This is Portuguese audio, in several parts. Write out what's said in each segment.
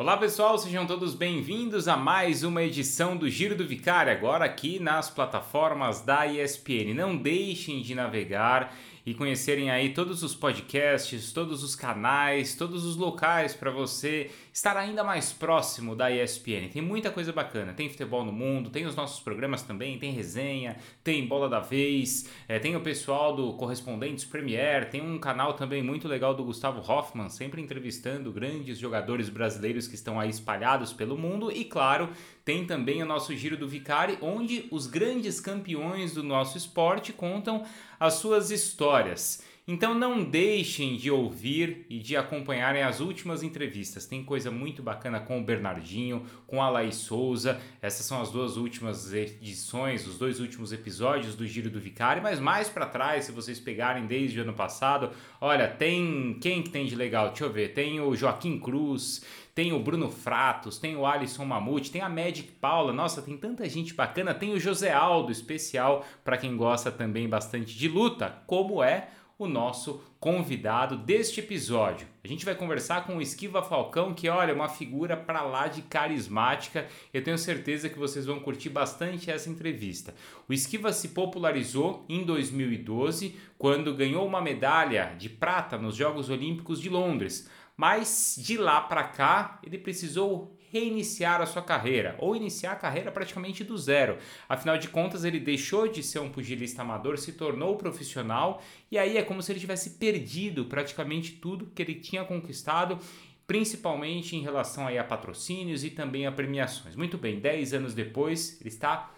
Olá pessoal, sejam todos bem-vindos a mais uma edição do Giro do Vicário, agora aqui nas plataformas da ESPN. Não deixem de navegar e conhecerem aí todos os podcasts, todos os canais, todos os locais para você estar ainda mais próximo da ESPN. Tem muita coisa bacana, tem futebol no mundo, tem os nossos programas também, tem resenha, tem bola da vez, é, tem o pessoal do Correspondentes Premier, tem um canal também muito legal do Gustavo Hoffman, sempre entrevistando grandes jogadores brasileiros que estão aí espalhados pelo mundo e claro, tem também o nosso Giro do Vicari, onde os grandes campeões do nosso esporte contam as suas histórias. Então não deixem de ouvir e de acompanharem as últimas entrevistas. Tem coisa muito bacana com o Bernardinho, com a Laís Souza. Essas são as duas últimas edições, os dois últimos episódios do Giro do Vicário. Mas mais para trás, se vocês pegarem desde o ano passado, olha, tem quem que tem de legal? Deixa eu ver. Tem o Joaquim Cruz, tem o Bruno Fratos, tem o Alisson Mamute, tem a Magic Paula, nossa, tem tanta gente bacana, tem o José Aldo, especial para quem gosta também bastante de luta, como é o nosso convidado deste episódio. A gente vai conversar com o Esquiva Falcão, que olha, é uma figura para lá de carismática. Eu tenho certeza que vocês vão curtir bastante essa entrevista. O Esquiva se popularizou em 2012, quando ganhou uma medalha de prata nos Jogos Olímpicos de Londres mas de lá para cá ele precisou reiniciar a sua carreira ou iniciar a carreira praticamente do zero. Afinal de contas, ele deixou de ser um pugilista amador, se tornou profissional e aí é como se ele tivesse perdido praticamente tudo que ele tinha conquistado principalmente em relação aí a patrocínios e também a premiações. Muito bem, 10 anos depois, ele está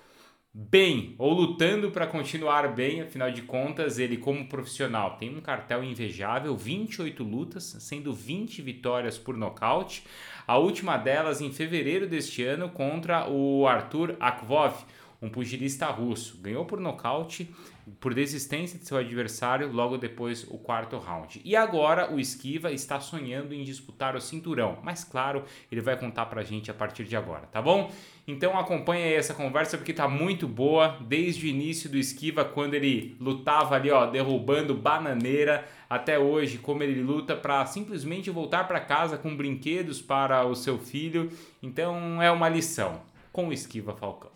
bem ou lutando para continuar bem, afinal de contas, ele como profissional tem um cartel invejável, 28 lutas, sendo 20 vitórias por nocaute. A última delas em fevereiro deste ano contra o Arthur Akvov, um pugilista russo. Ganhou por nocaute por desistência de seu adversário logo depois o quarto round. E agora o Esquiva está sonhando em disputar o cinturão, mas claro, ele vai contar pra gente a partir de agora, tá bom? Então acompanha aí essa conversa porque tá muito boa, desde o início do Esquiva, quando ele lutava ali, ó, derrubando bananeira, até hoje, como ele luta para simplesmente voltar para casa com brinquedos para o seu filho. Então é uma lição com o Esquiva Falcão.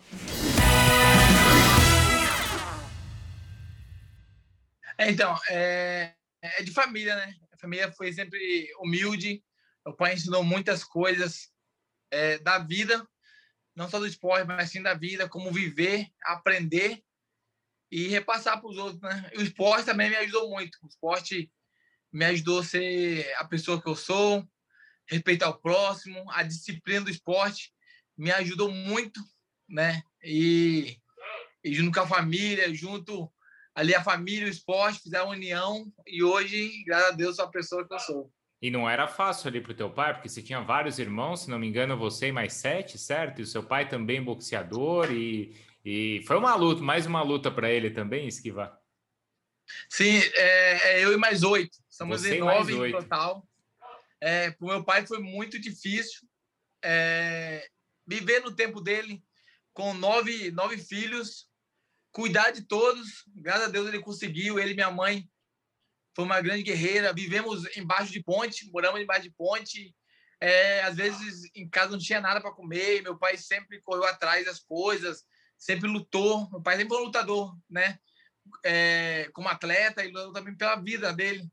É, então, é, é de família, né? A família foi sempre humilde. O pai ensinou muitas coisas é, da vida, não só do esporte, mas sim da vida, como viver, aprender e repassar para os outros, né? E o esporte também me ajudou muito. O esporte me ajudou a ser a pessoa que eu sou, respeitar o próximo, a disciplina do esporte me ajudou muito, né? E, e junto com a família, junto ali a família, o esporte, fizeram união e hoje, graças a Deus, sou a pessoa que eu sou. E não era fácil ali para o teu pai, porque você tinha vários irmãos, se não me engano, você e mais sete, certo? E o seu pai também boxeador e, e foi uma luta, mais uma luta para ele também, Esquiva? Sim, é, é eu e mais oito. Somos você em nove em total. É, para o meu pai foi muito difícil é, viver no tempo dele com nove, nove filhos cuidar de todos. Graças a Deus ele conseguiu, ele e minha mãe. Foi uma grande guerreira. Vivemos embaixo de ponte, moramos embaixo de ponte. É, às vezes em casa não tinha nada para comer. Meu pai sempre correu atrás das coisas, sempre lutou. Meu pai sempre foi um lutador, né? É, como atleta e lutou também pela vida dele,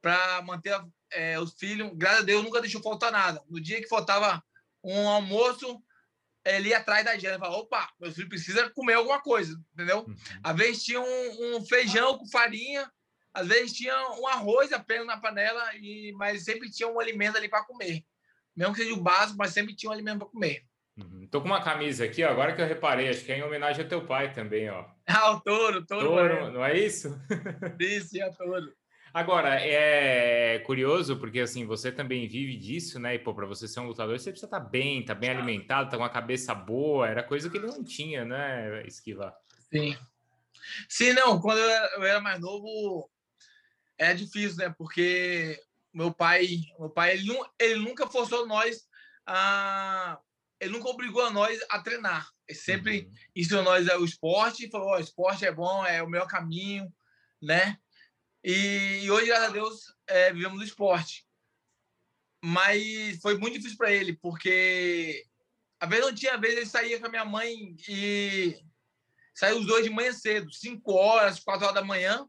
para manter é, os filhos. Graças a Deus nunca deixou faltar nada. No dia que faltava um almoço, ele ia atrás da e falava, opa, meu filho precisa comer alguma coisa, entendeu? Uhum. Às vezes tinha um, um, feijão com farinha, às vezes tinha um arroz apenas na panela, e, mas sempre tinha um alimento ali para comer. Mesmo que seja o básico, mas sempre tinha um alimento para comer. Uhum. Tô com uma camisa aqui, ó, agora que eu reparei, acho que é em homenagem ao teu pai também, ó. Ah, o touro, touro. Touro, não é isso? Isso, é touro. Agora, é curioso porque assim, você também vive disso, né? E pô, para você ser um lutador, você precisa estar tá bem, estar tá bem alimentado, estar tá com uma cabeça boa, era coisa que ele não tinha, né, Esquiva? Sim. Sim, não, quando eu era mais novo é difícil, né? Porque meu pai, meu pai, ele, ele nunca forçou nós a ele nunca obrigou a nós a treinar. Ele sempre uhum. ensinou nós o esporte e falou: oh, o esporte é bom, é o melhor caminho, né? E, e hoje, graças a Deus, é, vivemos do esporte. mas foi muito difícil para ele, porque a vez não tinha vez ele saía com a minha mãe e saiu os dois de manhã cedo, 5 horas, 4 horas da manhã,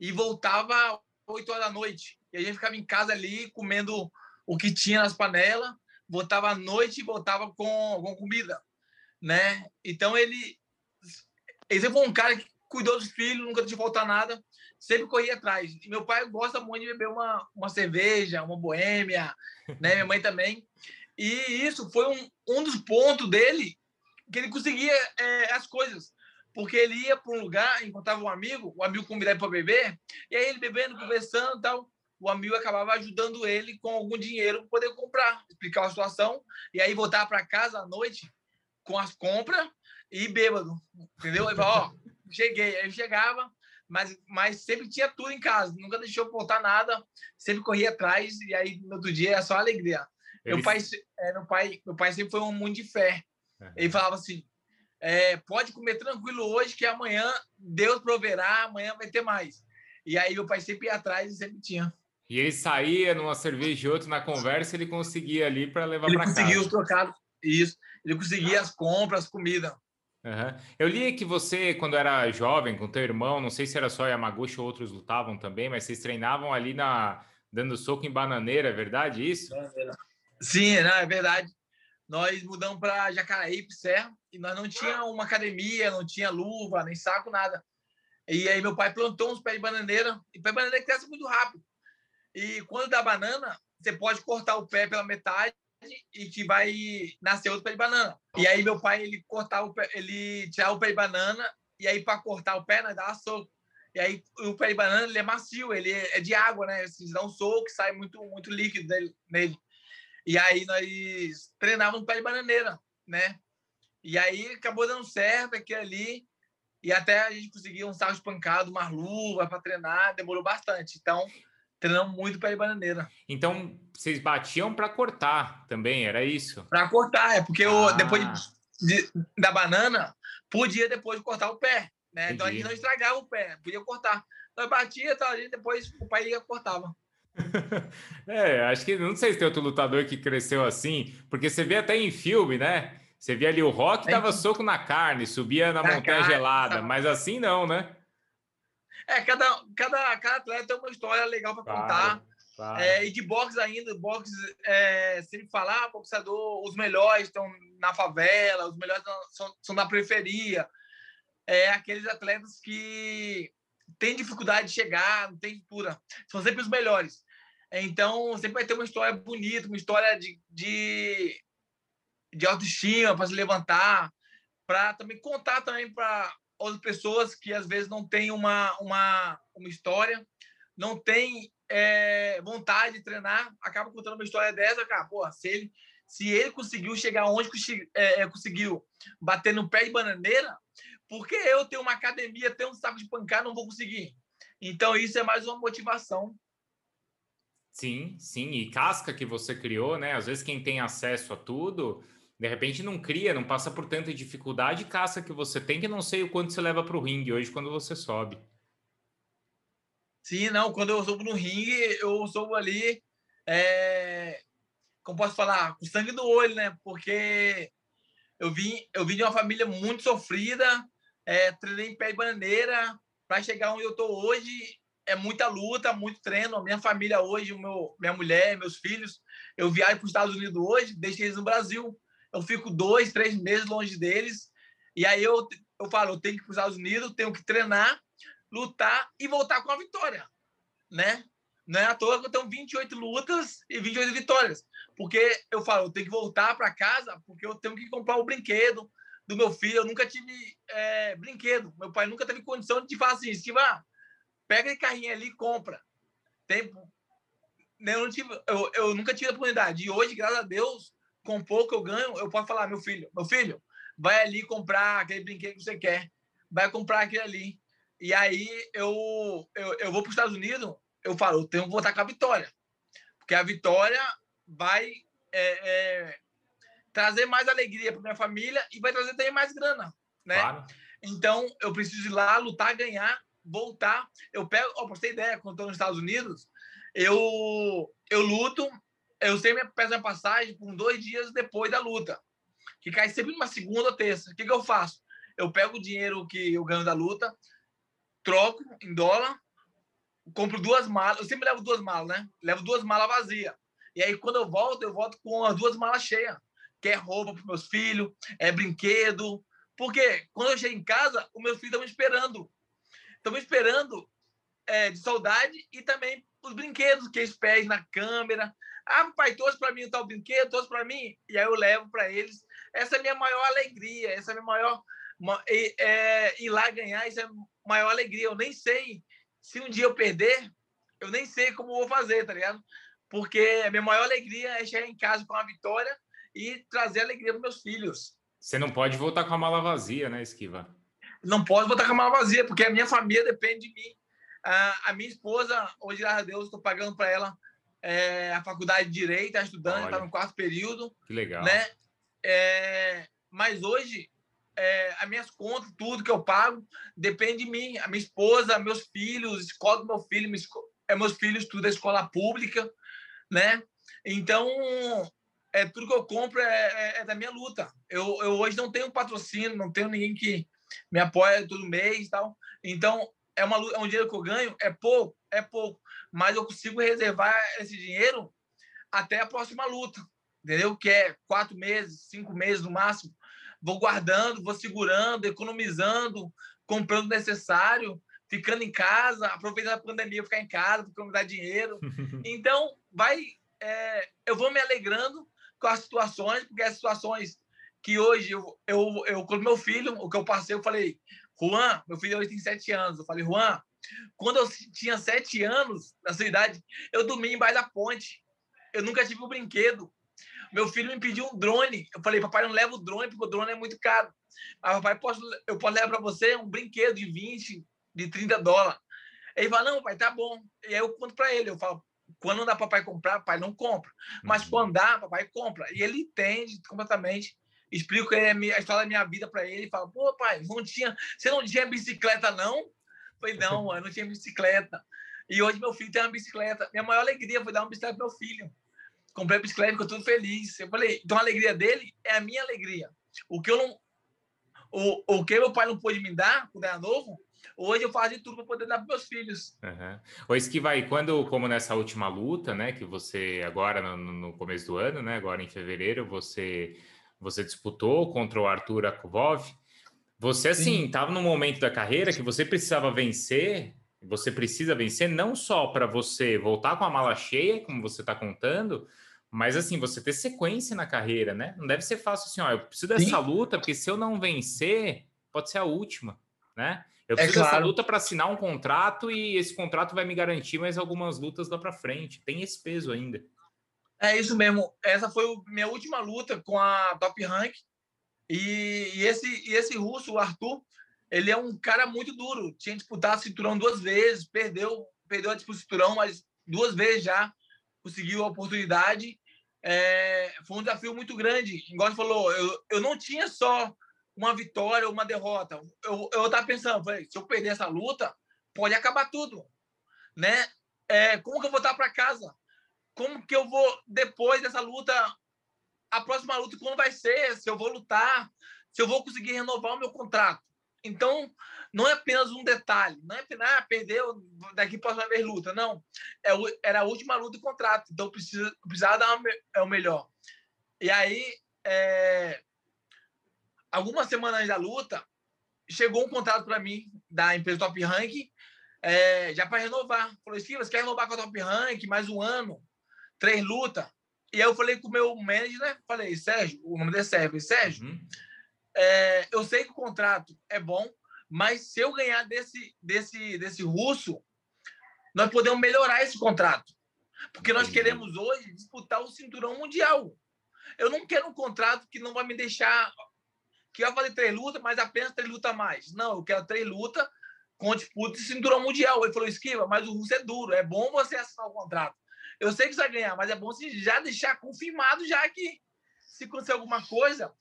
e voltava 8 horas da noite. E a gente ficava em casa ali comendo o que tinha nas panelas, voltava à noite e voltava com, com comida, né? Então ele, ele foi um cara que cuidou dos filhos, nunca deixou faltar nada, sempre corria atrás. E meu pai gosta muito de beber uma, uma cerveja, uma boêmia, né? Minha mãe também. E isso foi um, um dos pontos dele que ele conseguia é, as coisas. Porque ele ia para um lugar, encontrava um amigo, o amigo convidava para beber, e aí ele bebendo, conversando e tal, o amigo acabava ajudando ele com algum dinheiro para poder comprar, explicar a situação, e aí voltar para casa à noite com as compras e bêbado, entendeu? Ele falou, ó, cheguei. Aí eu chegava, mas, mas sempre tinha tudo em casa, nunca deixou faltar nada, sempre corria atrás, e aí no outro dia é só alegria. Meu, pai, é, meu, pai, meu pai sempre foi um mundo de fé. Uhum. Ele falava assim: é, pode comer tranquilo hoje, que amanhã Deus proverá, amanhã vai ter mais. E aí meu pai sempre ia atrás e sempre tinha. E ele saía numa cerveja e outra na conversa, ele conseguia ali para levar para casa. Ele conseguia os trocados, isso. Ele conseguia as compras, comida. Uhum. Eu li que você, quando era jovem, com teu irmão, não sei se era só Yamaguchi ou outros lutavam também, mas vocês treinavam ali na dando soco em bananeira, é verdade isso? Sim, não, é verdade. Nós mudamos para Jacaraípe, Serra, e nós não tinha uma academia, não tinha luva, nem saco, nada. E aí meu pai plantou uns pés de bananeira, e pé de bananeira cresce muito rápido. E quando dá banana, você pode cortar o pé pela metade e que vai nascer outro pé de banana. E aí meu pai ele cortava o pé, ele tirava o pé de banana e aí para cortar o pé nós dava soco. E aí o pé de banana ele é macio, ele é de água, né? Se dá um soco, sai muito muito líquido dele, nele. E aí nós treinávamos pé de bananeira, né? E aí acabou dando certo aquilo ali. E até a gente conseguiu um sarro espancado, uma luva para treinar, demorou bastante. Então, treinamos muito pé de bananeira. Então, vocês batiam para cortar também, era isso? Para cortar, é porque ah. eu, depois de, da banana, podia depois cortar o pé, né? Entendi. Então a gente não estragava o pé, podia cortar. Então batia, a gente depois o pai ia cortava. é, acho que não sei se tem outro lutador que cresceu assim, porque você vê até em filme, né? Você via ali o Rock dava soco na carne, subia na, na montanha carne, gelada, mas assim não, né? É, cada, cada, cada atleta tem uma história legal para claro, contar. Claro. É, e de boxe ainda, boxe, é, sempre falar, boxeador, os melhores estão na favela, os melhores são, são na periferia. É aqueles atletas que têm dificuldade de chegar, não tem pura. São sempre os melhores. Então, sempre vai ter uma história bonita, uma história de, de, de autoestima para se levantar, para também contar também para outras pessoas que às vezes não têm uma, uma, uma história, não tem é, vontade de treinar, acaba contando uma história dessa, cara, pô, se ele, se ele conseguiu chegar onde é, é, conseguiu bater no pé de bananeira, porque eu tenho uma academia, tenho um saco de pancada, não vou conseguir. Então, isso é mais uma motivação Sim, sim, e casca que você criou, né? Às vezes quem tem acesso a tudo, de repente não cria, não passa por tanta dificuldade, casca que você tem que não sei o quanto você leva para o ringue hoje quando você sobe. Sim, não, quando eu subo no ringue, eu subo ali, é... como posso falar, com sangue no olho, né? Porque eu vim, eu vim de uma família muito sofrida, é, treinei em pé de bandeira para chegar onde eu estou hoje é muita luta, muito treino. A minha família hoje, o meu, minha mulher, meus filhos, eu viajo para os Estados Unidos hoje, deixo eles no Brasil. Eu fico dois, três meses longe deles. E aí eu, eu falo, eu tenho que ir para os Estados Unidos, tenho que treinar, lutar e voltar com a vitória, né? Não é à toa que eu tenho 28 lutas e 28 vitórias. Porque eu falo, eu tenho que voltar para casa porque eu tenho que comprar o brinquedo do meu filho. Eu nunca tive é, brinquedo. Meu pai nunca teve condição de fazer assim, Estiva, ah, pega esse carrinho ali e compra. Tem, eu, não tive, eu, eu nunca tive a oportunidade. E hoje, graças a Deus, com pouco eu ganho, eu posso falar, meu filho, meu filho, vai ali comprar aquele brinquedo que você quer. Vai comprar aquele ali. E aí eu, eu, eu vou para os Estados Unidos, eu falo, eu tenho que voltar com a vitória. Porque a vitória vai é, é, trazer mais alegria para minha família e vai trazer também mais grana, né? Claro. Então, eu preciso ir lá, lutar, ganhar voltar. Eu pego, ó, pra você ter ideia, quando estou nos Estados Unidos, eu, eu luto eu sempre peço a passagem por dois dias depois da luta, que cai sempre numa segunda ou terça. O que, que eu faço? Eu pego o dinheiro que eu ganho da luta, troco em dólar, compro duas malas. Eu sempre levo duas malas, né? Levo duas malas vazias. E aí, quando eu volto, eu volto com as duas malas cheias. Que é roupa para meus filhos, é brinquedo. Porque quando eu chego em casa, os meus filhos estão me esperando. Estão me esperando é, de saudade e também os brinquedos que eles pedem na câmera. Ah, pai, trouxe para mim o tal brinquedo, trouxe para mim. E aí eu levo para eles. Essa é a minha maior alegria, essa é a minha maior. É, ir lá ganhar, isso é a maior alegria. Eu nem sei se um dia eu perder, eu nem sei como vou fazer, tá ligado? Porque a minha maior alegria é chegar em casa com a vitória e trazer alegria para meus filhos. Você não pode voltar com a mala vazia, né, Esquiva? Não posso voltar com a mala vazia, porque a minha família depende de mim. A, a minha esposa, hoje, graças a Deus, estou pagando para ela é, a faculdade de Direito, está estudando, está no quarto período. Que legal. Né? É, mas hoje, é, as minhas contas, tudo que eu pago, depende de mim. A minha esposa, meus filhos, escola do meu filho, é, meus filhos, tudo é escola pública, né? Então, é, tudo que eu compro é, é, é, da minha luta. Eu, eu hoje não tenho patrocínio, não tenho ninguém que me apoia todo mês e tal. Então, é, uma, é um dinheiro que eu ganho, é pouco, é pouco. Mas eu consigo reservar esse dinheiro até a próxima luta, entendeu? Que é quatro meses, cinco meses no máximo. Vou guardando, vou segurando, economizando, comprando o necessário, ficando em casa, aproveitando a pandemia, ficar em casa, dá dinheiro. Então, vai, é, eu vou me alegrando com as situações, porque as situações que hoje eu, eu, eu com meu filho, o que eu passei, eu falei, Juan, meu filho hoje tem sete anos, eu falei, Juan, quando eu tinha sete anos, na sua idade, eu dormia embaixo da ponte. Eu nunca tive um brinquedo. Meu filho me pediu um drone. Eu falei, papai, não leva o drone, porque o drone é muito caro. Mas, papai, posso, eu posso levar para você um brinquedo de 20, de 30 dólares. Ele fala, não, pai, tá bom. E aí eu conto para ele, eu falo, quando não dá papai comprar, pai não compra. Mas uhum. quando dá, papai compra. E ele entende completamente. Explico a história da minha vida para ele e fala, pô, pai, não tinha, você não tinha bicicleta, não? Falei, não, eu não tinha bicicleta. E hoje meu filho tem uma bicicleta. Minha maior alegria foi dar uma bicicleta pro meu filho. Comprei a bicicleta, ficou tudo feliz. Eu falei, então a alegria dele é a minha alegria. O que eu não. O, o que meu pai não pôde me dar quando era novo, hoje eu faço de tudo para poder dar para meus filhos. Uhum. O Esquiva, quando, como nessa última luta, né, que você agora no, no, começo do ano, né, agora em fevereiro, você você disputou contra o Arthur Akubov. Você assim estava num momento da carreira que você precisava vencer você precisa vencer não só para você voltar com a mala cheia, como você está contando, mas assim, você ter sequência na carreira, né? Não deve ser fácil assim, ó, eu preciso dessa Sim. luta, porque se eu não vencer, pode ser a última, né? Eu é preciso é claro. dessa luta para assinar um contrato e esse contrato vai me garantir mais algumas lutas lá para frente. Tem esse peso ainda. É isso mesmo. Essa foi a minha última luta com a Top Rank. E, e esse, e esse russo, o Arthur, ele é um cara muito duro. Tinha disputado cinturão duas vezes, perdeu, perdeu a disputa cinturão, mas duas vezes já conseguiu a oportunidade. É, foi um desafio muito grande. Igual falou, eu, eu não tinha só uma vitória ou uma derrota. Eu, eu pensando, falei, se eu perder essa luta, pode acabar tudo. Né? É, como que eu vou estar para casa? Como que eu vou, depois dessa luta, a próxima luta, como vai ser? Se eu vou lutar? Se eu vou conseguir renovar o meu contrato? Então, não é apenas um detalhe, não é apenas ah, perdeu, daqui para a vez luta, não. É, era a última luta do contrato, então precisa, precisava dar uma, é o melhor. E aí, é, algumas semanas da luta, chegou um contrato para mim da empresa Top Rank, é, já para renovar. Falou, Steve, você quer renovar com a Top Rank mais um ano, três lutas? E aí eu falei com o meu manager, né? Falei, Sérgio, o nome dele é Sérgio, Sérgio, uhum é, eu sei que o contrato é bom, mas se eu ganhar desse, desse, desse russo, nós podemos melhorar esse contrato. Porque nós queremos hoje disputar o cinturão mundial. Eu não quero um contrato que não vai me deixar. que vai fazer três lutas, mas apenas três lutas a mais. Não, eu quero três lutas com disputa de cinturão mundial. Ele falou: esquiva, mas o russo é duro. É bom você assinar o contrato. Eu sei que você vai ganhar, mas é bom você já deixar confirmado já que se acontecer alguma coisa,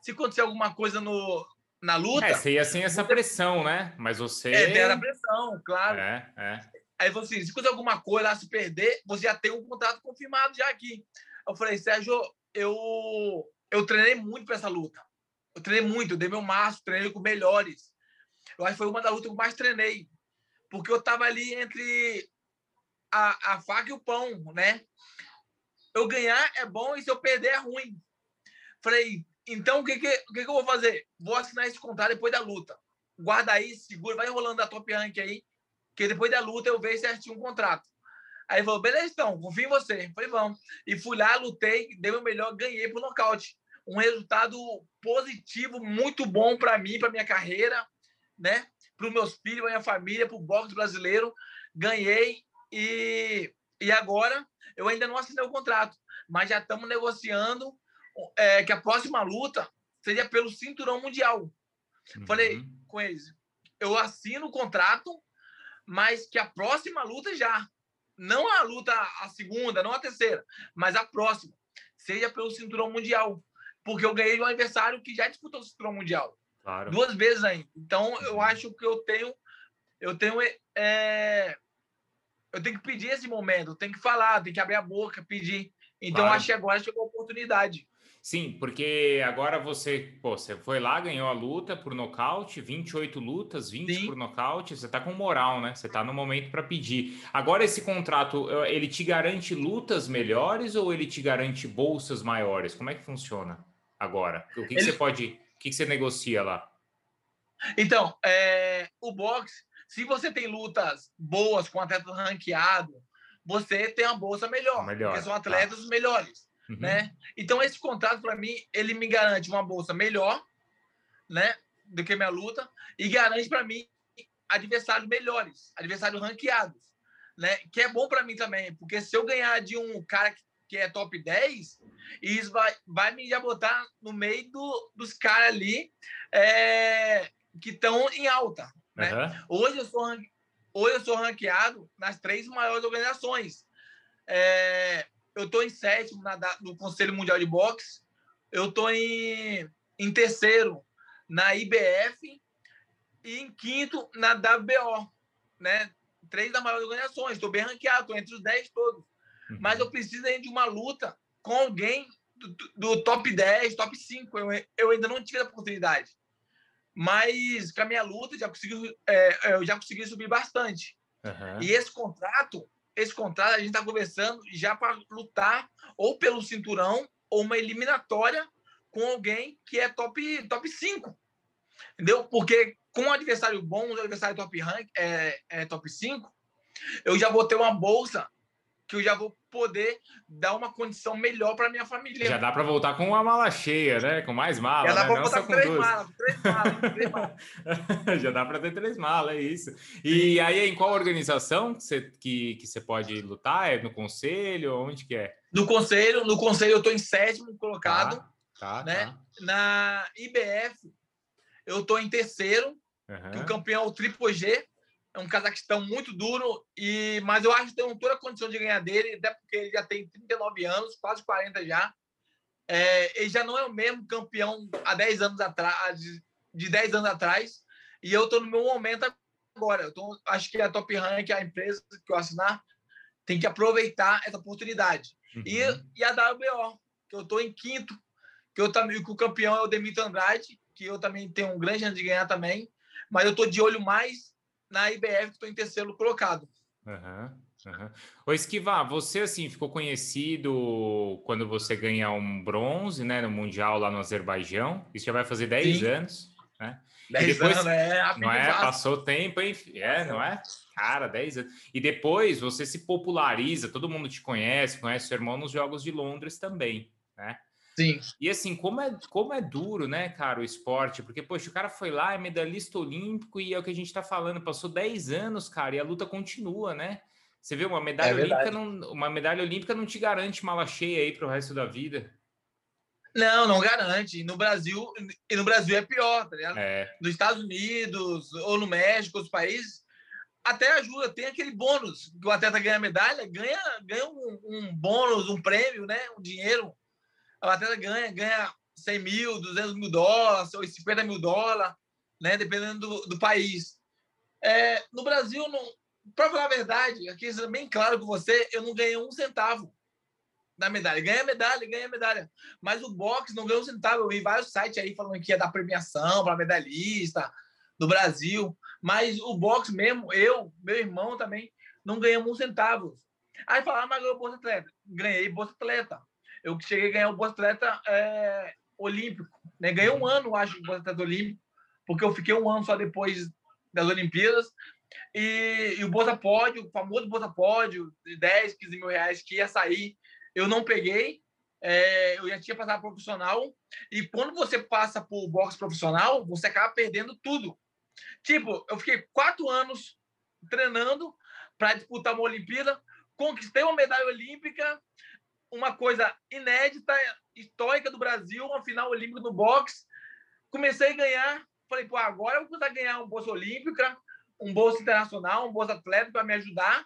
se acontecer alguma coisa no, na luta. É, você ia sem essa pressão, né? Mas você. É, era pressão, claro. É, é. Aí falou assim: se acontecer alguma coisa lá, se perder, você já tem um contrato confirmado já aqui. Eu falei, Sérgio, eu, eu treinei muito para essa luta. Eu treinei muito, eu dei meu máximo, treinei com melhores. Eu acho que foi uma das lutas que eu mais treinei. Porque eu estava ali entre a, a faca e o pão, né? Eu ganhar é bom e se eu perder é ruim. Falei, então o que, que, o que, que eu vou fazer? Vou assinar esse contrato depois da luta. Guarda aí, segura, vai enrolando a top rank aí, que depois da luta eu vejo certinho um contrato. Aí falou, beleza, então, confio em você. Falei, vamos. E fui lá, lutei, dei o melhor, ganhei por nocaute. Um resultado positivo, muito bom para mim, para minha carreira, né? Para os meus filhos, para minha família, para o boxe brasileiro. Ganhei e, e agora eu ainda não assinei o contrato, mas já estamos negociando é, que a próxima luta seria pelo cinturão mundial. Uhum. Falei com eles, eu assino o contrato, mas que a próxima luta já, não a luta a segunda, não a terceira, mas a próxima, seja pelo cinturão mundial, porque eu ganhei um adversário que já disputou o cinturão mundial. Claro. Duas vezes ainda. Então, eu uhum. acho que eu tenho eu tenho é, eu tenho que pedir esse momento, tenho que falar, tenho que abrir a boca, pedir. Então, claro. acho que agora chegou a oportunidade. Sim, porque agora você, pô, você foi lá, ganhou a luta por nocaute, 28 lutas, 20 Sim. por nocaute, você tá com moral, né? Você tá no momento para pedir. Agora esse contrato, ele te garante lutas melhores ou ele te garante bolsas maiores? Como é que funciona agora? O que, que ele... você pode, o que, que você negocia lá? Então, é, o boxe se você tem lutas boas com atletas ranqueado, você tem uma bolsa melhor, melhor porque são tá. atletas tá. melhores, uhum. né? Então esse contrato para mim ele me garante uma bolsa melhor, né, do que minha luta e garante para mim adversários melhores, adversários ranqueados, né? Que é bom para mim também, porque se eu ganhar de um cara que é top 10, isso vai, vai me já botar no meio do, dos caras ali é, que estão em alta, né? Uhum. Hoje, eu sou, hoje eu sou ranqueado nas três maiores organizações. É, eu estou em sétimo na, no Conselho Mundial de Boxe, eu estou em, em terceiro na IBF e em quinto na WBO, né? Três das maiores organizações. Estou bem ranqueado, estou entre os dez todos. Uhum. Mas eu preciso de uma luta com alguém do, do top 10, top 5. Eu, eu ainda não tive a oportunidade. Mas com a minha luta já consegui, é, é, eu já consegui subir bastante. Uhum. E esse contrato, esse contrato a gente está conversando já para lutar ou pelo cinturão ou uma eliminatória com alguém que é top top 5. Entendeu? Porque com um adversário bom, um adversário top rank, é, é top 5, eu já vou ter uma bolsa que eu já vou poder dar uma condição melhor para minha família. Já dá para voltar com uma mala cheia, né? Com mais malas. Já dá né? para voltar com três duas. malas, três malas, três malas. já dá para ter três malas, é isso. E Sim. aí, em qual organização que você, que, que você pode lutar? É no conselho? Onde que é? No conselho, no conselho eu estou em sétimo colocado. Tá, tá, né? Tá. Na IBF eu estou em terceiro, uhum. o campeão é o Triple G é um Cazaquistão muito duro, e mas eu acho que tem toda a condição de ganhar dele, até porque ele já tem 39 anos, quase 40 já. É, ele já não é o mesmo campeão há 10 anos atrás, de 10 anos atrás, e eu estou no meu momento agora. Eu tô, acho que a Top Rank, a empresa que eu assinar, tem que aproveitar essa oportunidade. Uhum. E, e a WBO, que eu estou em quinto, que eu também que o campeão é o Demetrio Andrade, que eu também tenho um grande chance de ganhar também, mas eu estou de olho mais na IBF, que estou em terceiro colocado. Uhum, uhum. Ô, Esquivar, você assim ficou conhecido quando você ganha um bronze né, no Mundial lá no Azerbaijão. Isso já vai fazer 10 Sim. anos, né? 10 depois, anos, é, não é? Passou tempo, hein? É, não é? Cara, 10 anos. E depois você se populariza, todo mundo te conhece, conhece seu irmão nos Jogos de Londres também, né? Sim. E assim, como é, como é duro, né, cara, o esporte, porque, poxa, o cara foi lá, é medalhista olímpico e é o que a gente tá falando, passou 10 anos, cara, e a luta continua, né? Você vê, uma medalha é olímpica não, uma medalha olímpica não te garante mala cheia aí para o resto da vida. Não, não garante. No Brasil, e no Brasil é pior, tá ligado? É. Nos Estados Unidos ou no México, os países, até ajuda, tem aquele bônus que o atleta ganha medalha, ganha, ganha um, um bônus, um prêmio, né? Um dinheiro a atleta ganha, ganha 100 mil, 200 mil dólares, ou 50 mil dólares, né? dependendo do, do país. É, no Brasil, para falar a verdade, aqui sendo bem claro com você, eu não ganhei um centavo da medalha. Ganha medalha, ganha medalha. Mas o boxe não ganhou um centavo. Eu vi vários sites aí falando que ia dar premiação para medalhista do Brasil. Mas o boxe mesmo, eu, meu irmão também, não ganhamos um centavo. Aí falaram, mas ganhou Bolsa Atleta. Ganhei Bolsa Atleta. Eu cheguei a ganhar o Bolsa Atleta é, Olímpico. Né? Ganhei um ano, acho, o Bolsa Atleta Olímpico, porque eu fiquei um ano só depois das Olimpíadas. E, e o Bolsa Pódio, o famoso Bolsa Pódio, de 10, 15 mil reais que ia sair, eu não peguei. É, eu já tinha passado profissional. E quando você passa por boxe profissional, você acaba perdendo tudo. Tipo, eu fiquei quatro anos treinando para disputar uma Olimpíada, conquistei uma medalha olímpica, uma coisa inédita, histórica do Brasil, uma final olímpica no boxe. Comecei a ganhar, falei, pô, agora eu vou conseguir ganhar uma bolsa olímpica, um bolsa internacional, um bolsa atlético para me ajudar.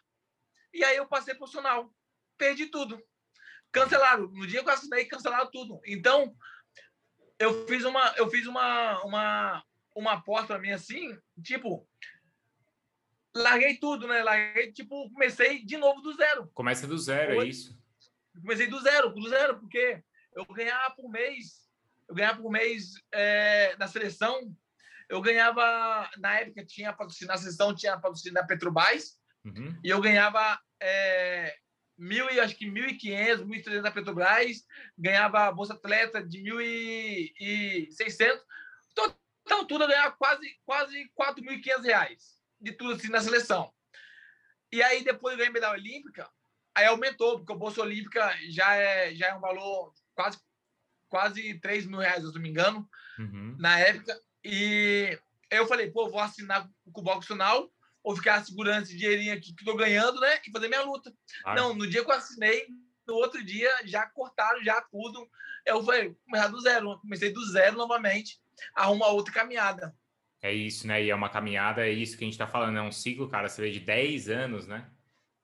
E aí eu passei profissional. Perdi tudo. Cancelado. No dia que eu assinei, cancelaram tudo. Então, eu fiz uma, eu fiz uma, uma, uma aposta para mim assim, tipo, larguei tudo, né? Larguei, tipo, comecei de novo do zero. Começa do zero, é isso? Comecei do zero, do zero, porque eu ganhava por mês, eu ganhava por mês é, na seleção eu ganhava, na época, tinha patrocínio, na sessão tinha patrocínio da Petrobras, uhum. e eu ganhava é, mil e acho que 1.500, 1.300 da Petrobras, ganhava Bolsa Atleta de 1.600. Então, então, tudo eu ganhava quase, quase 4.500 reais de tudo assim na seleção. E aí, depois eu ganhei medalha olímpica, aí aumentou, porque a Bolsa Olímpica já é, já é um valor quase, quase 3 mil reais, se não me engano, uhum. na época. E eu falei, pô, vou assinar com o box final ou ficar segurando esse dinheirinho aqui que estou ganhando, né? E fazer minha luta. Ah. Não, no dia que eu assinei, no outro dia já cortaram já tudo. Eu falei, começar do zero. Comecei do zero novamente, arruma outra caminhada. É isso, né? E é uma caminhada, é isso que a gente está falando, é um ciclo, cara, você vê de 10 anos, né?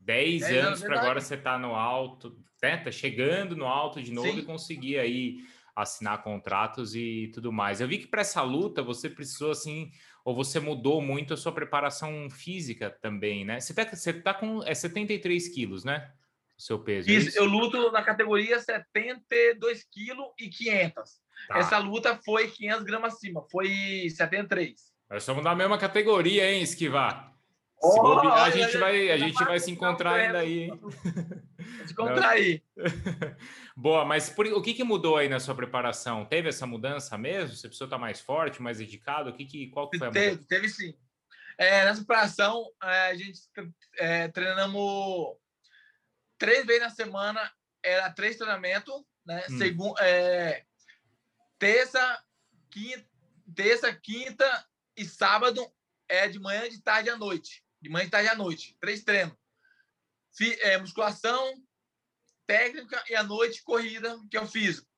10, 10 anos para agora você tá no alto, né? Tá chegando no alto de novo Sim. e conseguir aí assinar contratos e tudo mais. Eu vi que para essa luta você precisou assim, ou você mudou muito a sua preparação física também, né? Você tá, você tá com é 73 quilos, né? O seu peso. É isso, é eu luto na categoria 72 quilos e 500. Tá. Essa luta foi 500 gramas acima, foi 73. Nós somos da mesma categoria, hein, Esquivar? Se oh, bobear, a gente vai, a gente vai se encontrar ainda aí? Se encontrar aí. Boa, mas por, o que, que mudou aí na sua preparação? Teve essa mudança mesmo? Você precisou estar mais forte, mais dedicado? O que, que, qual que foi a mudança? Teve, teve sim. É, nessa preparação, é, a gente é, treinamos três vezes na semana, era três treinamentos, né? Hum. Segun, é, terça, quinta, terça, quinta e sábado é de manhã, de tarde à noite de manhã, de tarde à noite. Três treinos. É, musculação, técnica e à noite corrida, que é o físico.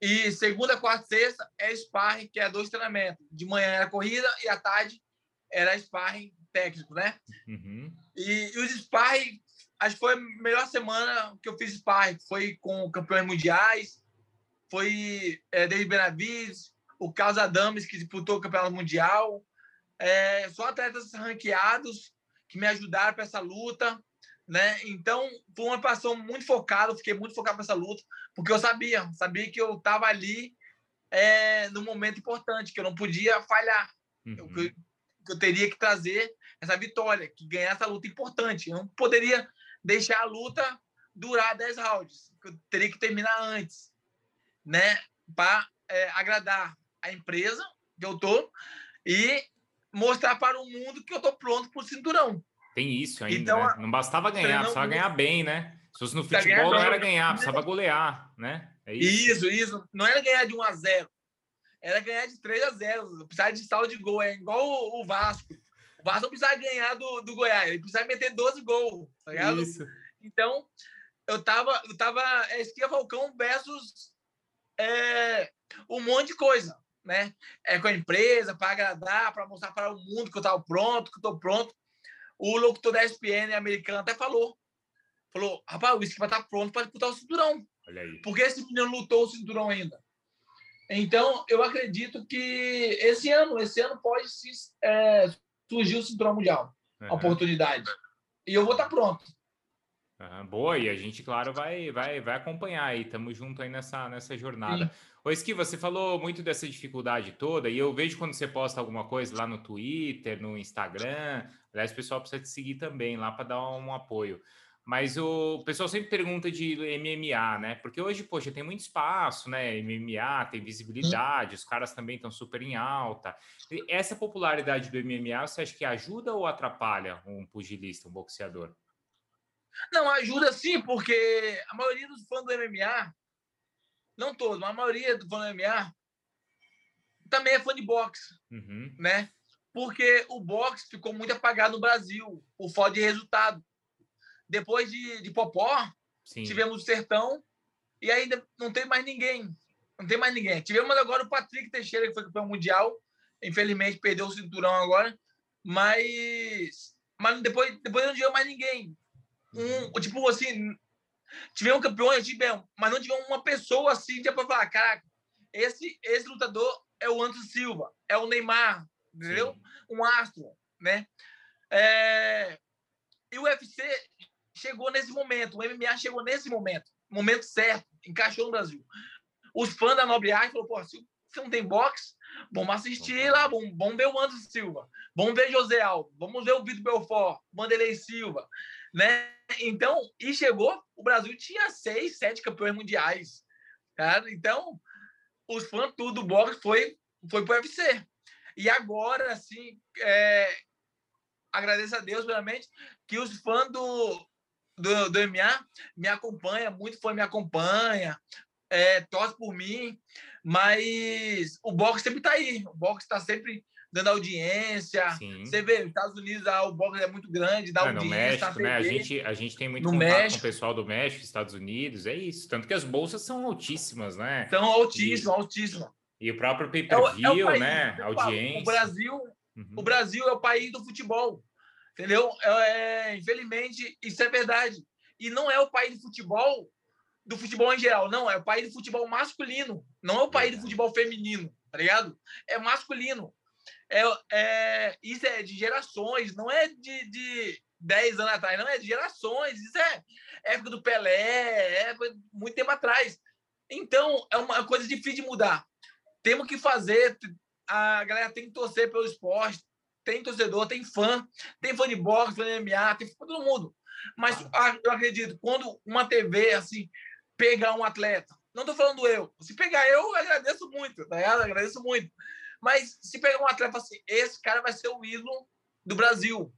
E segunda, quarta sexta é sparring, que é dois treinamentos. De manhã era corrida e à tarde era sparring técnico, né? Uhum. E, e os sparring, acho que foi a melhor semana que eu fiz sparring. Foi com campeões mundiais, foi é, David Benavides, o Carlos Adames, que disputou o campeonato mundial, é, só atletas ranqueados que me ajudaram para essa luta, né? Então, foi uma passou muito focada, fiquei muito focado nessa luta, porque eu sabia, sabia que eu estava ali é, no momento importante, que eu não podia falhar, uhum. eu, que, eu teria que trazer essa vitória, que ganhar essa luta importante. Eu não poderia deixar a luta durar 10 rounds, eu teria que terminar antes, né? Para é, agradar a empresa que eu tô e mostrar para o mundo que eu tô pronto pro cinturão. Tem isso ainda, então, né? Não bastava ganhar, precisava ganhar bem, né? Se fosse no futebol, não era ganhar, precisava golear, né? É isso. isso, isso. Não era ganhar de 1 a 0 era ganhar de 3 a 0 Precisava de saldo de gol, é igual o, Vasco. O Vasco não precisava ganhar do, do Goiás, ele precisava meter 12 gols, tá ligado? Isso. Então, eu tava, eu tava é, Esquia Falcão versus é, um monte de coisa né? É com a empresa, para agradar, para mostrar para o mundo que eu estava pronto, que eu estou pronto. O locutor da ESPN americano até falou. Falou, rapaz, o Whisky vai estar tá pronto para disputar o cinturão. Olha aí. Porque esse menino lutou o cinturão ainda. Então, eu acredito que esse ano, esse ano pode se, é, surgir o cinturão mundial. uhum. a oportunidade. E eu vou estar tá pronto. Uhum, boa, e a gente, claro, vai, vai, vai acompanhar aí, estamos junto aí nessa, nessa jornada. Sim. Ô, Esqui, você falou muito dessa dificuldade toda, e eu vejo quando você posta alguma coisa lá no Twitter, no Instagram, aliás, o pessoal precisa te seguir também lá para dar um apoio. Mas o pessoal sempre pergunta de MMA, né? Porque hoje, poxa, tem muito espaço, né? MMA tem visibilidade, os caras também estão super em alta. E essa popularidade do MMA, você acha que ajuda ou atrapalha um pugilista, um boxeador? Não, ajuda sim, porque a maioria dos fãs do MMA, não todos, mas a maioria do fã do MMA também é fã de boxe, uhum. né? Porque o boxe ficou muito apagado no Brasil, o foda de resultado. Depois de, de Popó, sim. tivemos o Sertão, e ainda não tem mais ninguém. Não tem mais ninguém. Tivemos agora o Patrick Teixeira, que foi campeão mundial. Infelizmente, perdeu o cinturão agora. Mas, mas depois, depois não tivemos mais ninguém um, tipo assim, tivemos campeões, tivemos, mas não tivemos uma pessoa assim para falar, caraca, esse, esse lutador é o Anderson Silva, é o Neymar, entendeu? Sim. Um astro, né? É... E o UFC chegou nesse momento, o MMA chegou nesse momento, momento certo, encaixou no Brasil. Os fãs da Nobre Arte falaram, pô, se você não tem boxe, vamos assistir lá, vamos, vamos ver o Anderson Silva, vamos ver José Aldo, vamos ver o Vitor Belfort, Vanderlei Silva, né? Então, e chegou, o Brasil tinha seis, sete campeões mundiais, cara. Então, os fãs tudo do boxe foi foi para o UFC. E agora, assim, é, agradeço a Deus, realmente, que os fãs do, do, do MMA me acompanham, muito fã me acompanha, é, torce por mim, mas o boxe sempre está aí. O boxe está sempre dando audiência. Sim. Você vê, nos Estados Unidos o boxe é muito grande, dá é, audiência. No México, né? A gente, a gente tem muito no contato México. com o pessoal do México, Estados Unidos, é isso. Tanto que as bolsas são altíssimas, né? São altíssimas, altíssimas. E o próprio pay-per-view, é, é né? Audiência. O Brasil, uhum. o Brasil é o país do futebol. Entendeu? É, infelizmente, isso é verdade. E não é o país do futebol do futebol em geral, não, é o país do futebol masculino, não é o país do futebol feminino, tá ligado? É masculino é, é, isso é de gerações, não é de, de 10 anos atrás, não é de gerações. Isso é época do Pelé, é muito tempo atrás. Então, é uma coisa difícil de mudar. Temos que fazer, a galera tem que torcer pelo esporte, tem torcedor, tem fã, tem fã de boxe, fã de MMA, tem fã de todo mundo. Mas eu acredito, quando uma TV, assim, pegar um atleta, não estou falando eu, se pegar eu, eu agradeço muito, tá ligado? agradeço muito. Mas se pegar um atleta assim, esse cara vai ser o ídolo do Brasil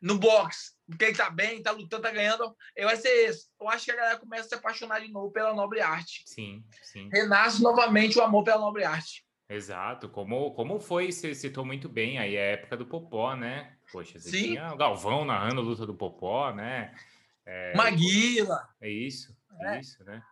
no boxe, porque ele tá bem, tá lutando, tá ganhando, ele vai ser esse. Eu acho que a galera começa a se apaixonar de novo pela nobre arte. Sim, sim. Renasce novamente o amor pela nobre arte. Exato, como, como foi, você citou muito bem aí a época do Popó, né? Poxa, você Sim. tinha o Galvão narrando a luta do Popó, né? É, Maguila. É isso, é. isso, né?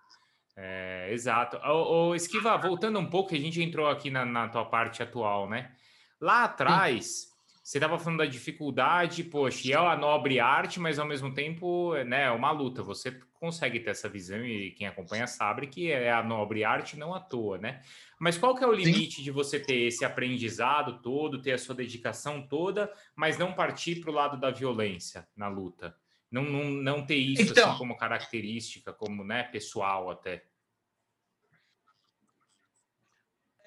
É, exato. O, o, Esquiva, voltando um pouco, a gente entrou aqui na, na tua parte atual, né? Lá atrás, Sim. você estava falando da dificuldade, poxa, e é uma nobre arte, mas ao mesmo tempo, né, é uma luta. Você consegue ter essa visão e quem acompanha sabe que é a nobre arte não à toa, né? Mas qual que é o limite Sim. de você ter esse aprendizado todo, ter a sua dedicação toda, mas não partir para o lado da violência na luta? Não, não, não ter isso assim, então, assim, como característica, como né, pessoal até.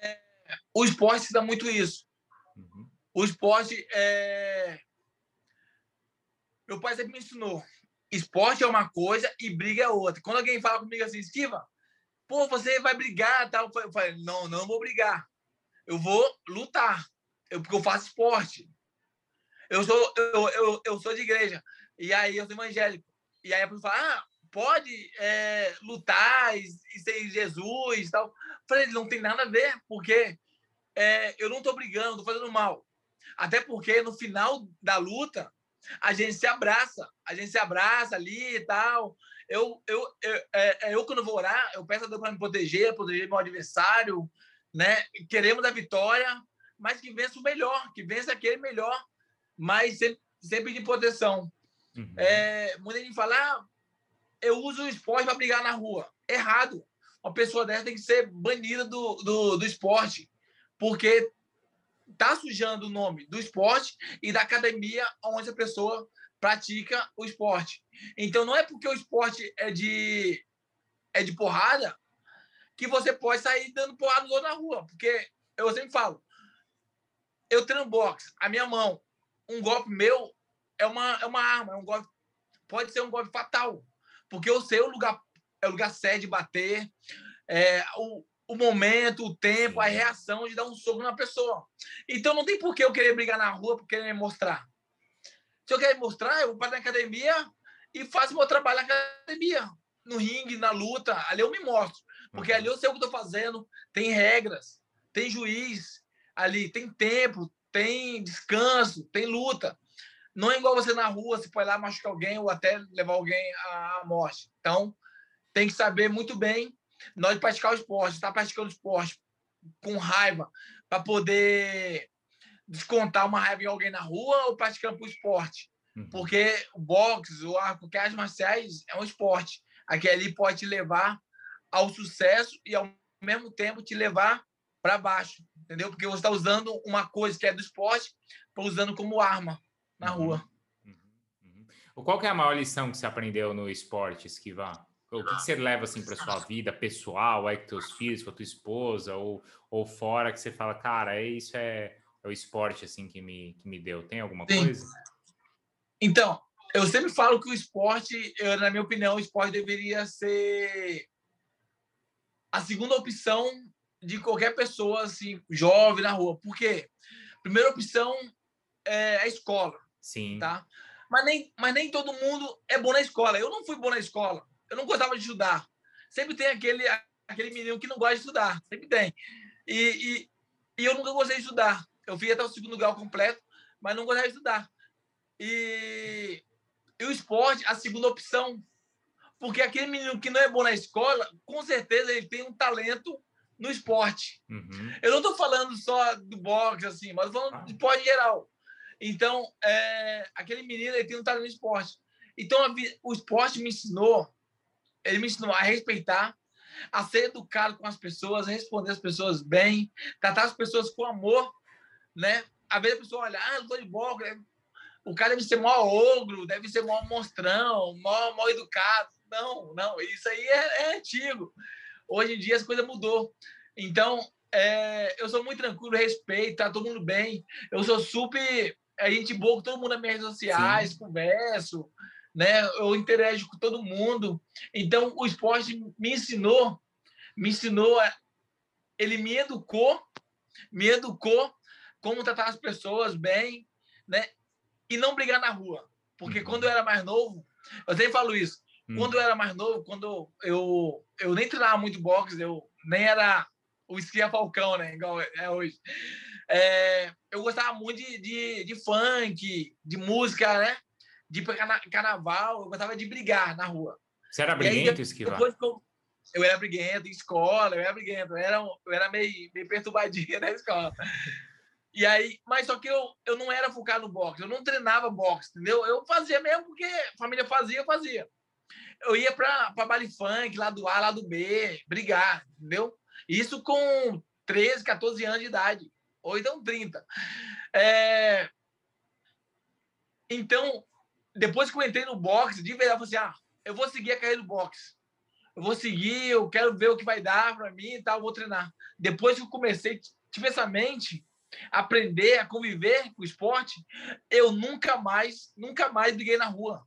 É, o esporte dá muito isso. Uhum. O esporte é. Meu pai sempre me ensinou. Esporte é uma coisa e briga é outra. Quando alguém fala comigo assim, Esquiva, pô, você vai brigar, tal, eu falei, não, não vou brigar. Eu vou lutar. Eu, porque eu faço esporte. Eu sou, eu, eu, eu sou de igreja. E aí eu sou evangélico. E aí a pessoa fala, ah, pode é, lutar e, e, ser Jesus e tal. Eu falei, não tem nada a ver, porque é, eu não estou brigando, estou fazendo mal. Até porque no final da luta, a gente se abraça, a gente se abraça ali e tal. Eu, eu, eu, é, é eu quando vou orar, eu peço a Deus para me proteger, proteger meu adversário, né? Queremos a vitória, mas que vença o melhor, que vença aquele melhor, mas sempre, sempre de proteção. Uhum. É, muita gente fala, ah, eu uso o esporte para brigar na rua. Errado. Uma pessoa dessa tem que ser banida do, do, do esporte, porque tá sujando o nome do esporte e da academia onde a pessoa pratica o esporte. Então não é porque o esporte é de é de porrada que você pode sair dando porrada na rua, porque eu sempre falo, eu treino boxe, a minha mão, um golpe meu é uma é uma arma, é um golpe pode ser um golpe fatal, porque eu sei o lugar é o lugar certo de bater, é, o, o momento, o tempo, a reação de dar um soco na pessoa. Então não tem por que eu querer brigar na rua por querer mostrar. Se eu quero mostrar, eu vou para a academia e faço meu trabalho na academia, no ringue, na luta. Ali eu me mostro. Porque ali eu sei o que estou fazendo, tem regras, tem juiz ali, tem tempo, tem descanso, tem luta. Não é igual você na rua, se pode lá machucar alguém ou até levar alguém à morte. Então, tem que saber muito bem na hora de praticar o esporte, está praticando esporte com raiva para poder descontar uma raiva em alguém na rua ou praticando por esporte? Uhum. Porque o boxe ou qualquer artes marciais é um esporte. Aquele ali pode te levar ao sucesso e ao mesmo tempo te levar para baixo, entendeu? Porque você está usando uma coisa que é do esporte, usando como arma na uhum. rua. Uhum. Uhum. Qual é a maior lição que você aprendeu no esporte, Esquivar? O que, que você leva assim para sua vida pessoal, aí com teus filhos, com a tua esposa ou, ou fora que você fala, cara, é isso é, é o esporte assim que me, que me deu. Tem alguma Sim. coisa? Então, eu sempre falo que o esporte, eu, na minha opinião, o esporte deveria ser a segunda opção de qualquer pessoa assim jovem na rua. Por quê? Primeira opção é a escola. Sim. Tá? Mas nem, mas nem todo mundo é bom na escola. Eu não fui bom na escola eu não gostava de estudar. Sempre tem aquele, aquele menino que não gosta de estudar. Sempre tem. E, e, e eu nunca gostei de estudar. Eu fui até o segundo grau completo, mas não gostava de estudar. E, e o esporte, a segunda opção. Porque aquele menino que não é bom na escola, com certeza ele tem um talento no esporte. Uhum. Eu não estou falando só do boxe, assim, mas falando ah. de esporte em geral. Então, é, aquele menino ele tem um talento no esporte. Então, a, o esporte me ensinou ele me ensinou a respeitar, a ser educado com as pessoas, a responder as pessoas bem, tratar as pessoas com amor, né? Às vezes a pessoa olha, ah, eu tô de boa, o cara deve ser mó ogro, deve ser mó monstrão, mó, mó educado. Não, não, isso aí é, é antigo. Hoje em dia as coisas mudou. Então, é, eu sou muito tranquilo, respeito, tá todo mundo bem. Eu sou super a gente boa com todo mundo nas minhas redes sociais, Sim. converso, né? Eu interajo com todo mundo. Então, o esporte me ensinou, me ensinou, a, ele me educou, me educou como tratar as pessoas bem, né? E não brigar na rua. Porque uhum. quando eu era mais novo, eu sempre falo isso. Uhum. Quando eu era mais novo, quando eu, eu nem treinava muito boxe, eu nem era o esquia falcão, né? Igual é hoje. É, eu gostava muito de, de, de funk, de música, né? de ir para carnaval, eu gostava de brigar na rua. Você era briguento, Esquivar? Eu, eu era briguento em escola, eu era briguento, eu era, eu era meio, meio perturbadinho na escola. E aí, mas só que eu, eu não era focado no boxe, eu não treinava boxe, entendeu? Eu fazia mesmo porque a família fazia, eu fazia. Eu ia para baile funk, lá do A, lá do B, brigar, entendeu? Isso com 13, 14 anos de idade, ou então 30. É... Então, depois que eu entrei no boxe, de verdade, eu falei assim: ah, eu vou seguir a carreira do boxe. Eu vou seguir, eu quero ver o que vai dar para mim e tal, vou treinar. Depois que eu comecei, tive essa mente, aprender a conviver com o esporte, eu nunca mais, nunca mais briguei na rua.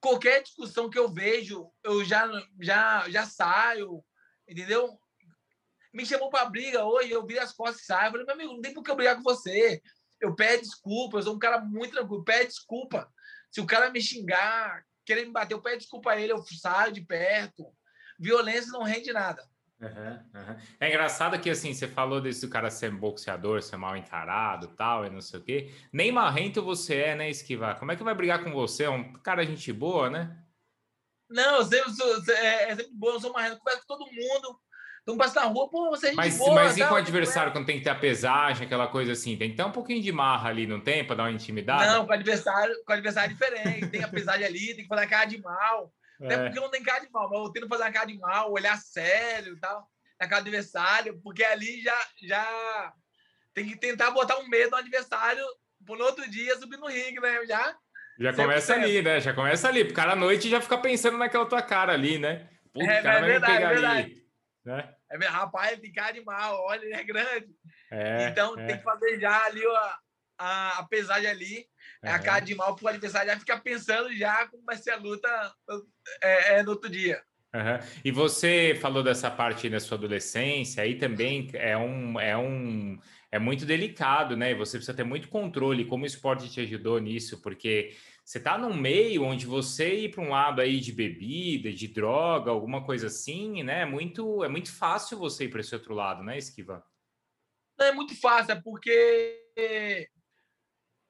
Qualquer discussão que eu vejo, eu já, já, já saio, entendeu? Me chamou para briga hoje, eu vi as costas e saio. Eu falei, meu amigo, não tem por que eu brigar com você. Eu peço desculpa, eu sou um cara muito tranquilo, pede desculpa. Se o cara me xingar, querer me bater, eu peço desculpa a ele, eu saio de perto. Violência não rende nada. Uhum, uhum. É engraçado que assim, você falou desse cara ser boxeador, ser mal encarado tal, e não sei o quê. Nem marrento você é, né, Esquivar? Como é que vai brigar com você? É um cara gente boa, né? Não, eu sempre sou, é, é sempre bom, eu sou marrento, converso com todo mundo. Então passa na rua, pô, você é mas, boa, Mas e com o adversário, quando tem que ter a pesagem, aquela coisa assim? Tem que ter um pouquinho de marra ali, não tem? Pra dar uma intimidade? Não, com o adversário, com o adversário é diferente. Tem a pesagem ali, tem que fazer a cara de mal. Até é. porque não tem cara de mal, mas eu tento fazer a cara de mal, olhar sério e tal, na cara do adversário, porque ali já, já, tem que tentar botar um medo no adversário pro no outro dia subir no ringue, né? Já. Já começa ali, né? Já começa ali. Pro cara à noite já fica pensando naquela tua cara ali, né? Puta, é, cara é verdade, é verdade. Ali, né? É, rapaz, ele tem cara de mal, olha, ele é grande. É, então é. tem que fazer já ali a, a, a pesagem ali, é. a cara de mal pro adversário já ficar pensando já como vai ser a luta é, é no outro dia. Uhum. E você falou dessa parte da sua adolescência, aí também é um, é um é muito delicado, né? Você precisa ter muito controle. Como o esporte te ajudou nisso? Porque você está num meio onde você ir para um lado aí de bebida, de droga, alguma coisa assim, né? É muito, é muito fácil você ir para esse outro lado, né, Esquiva? Não é muito fácil, é porque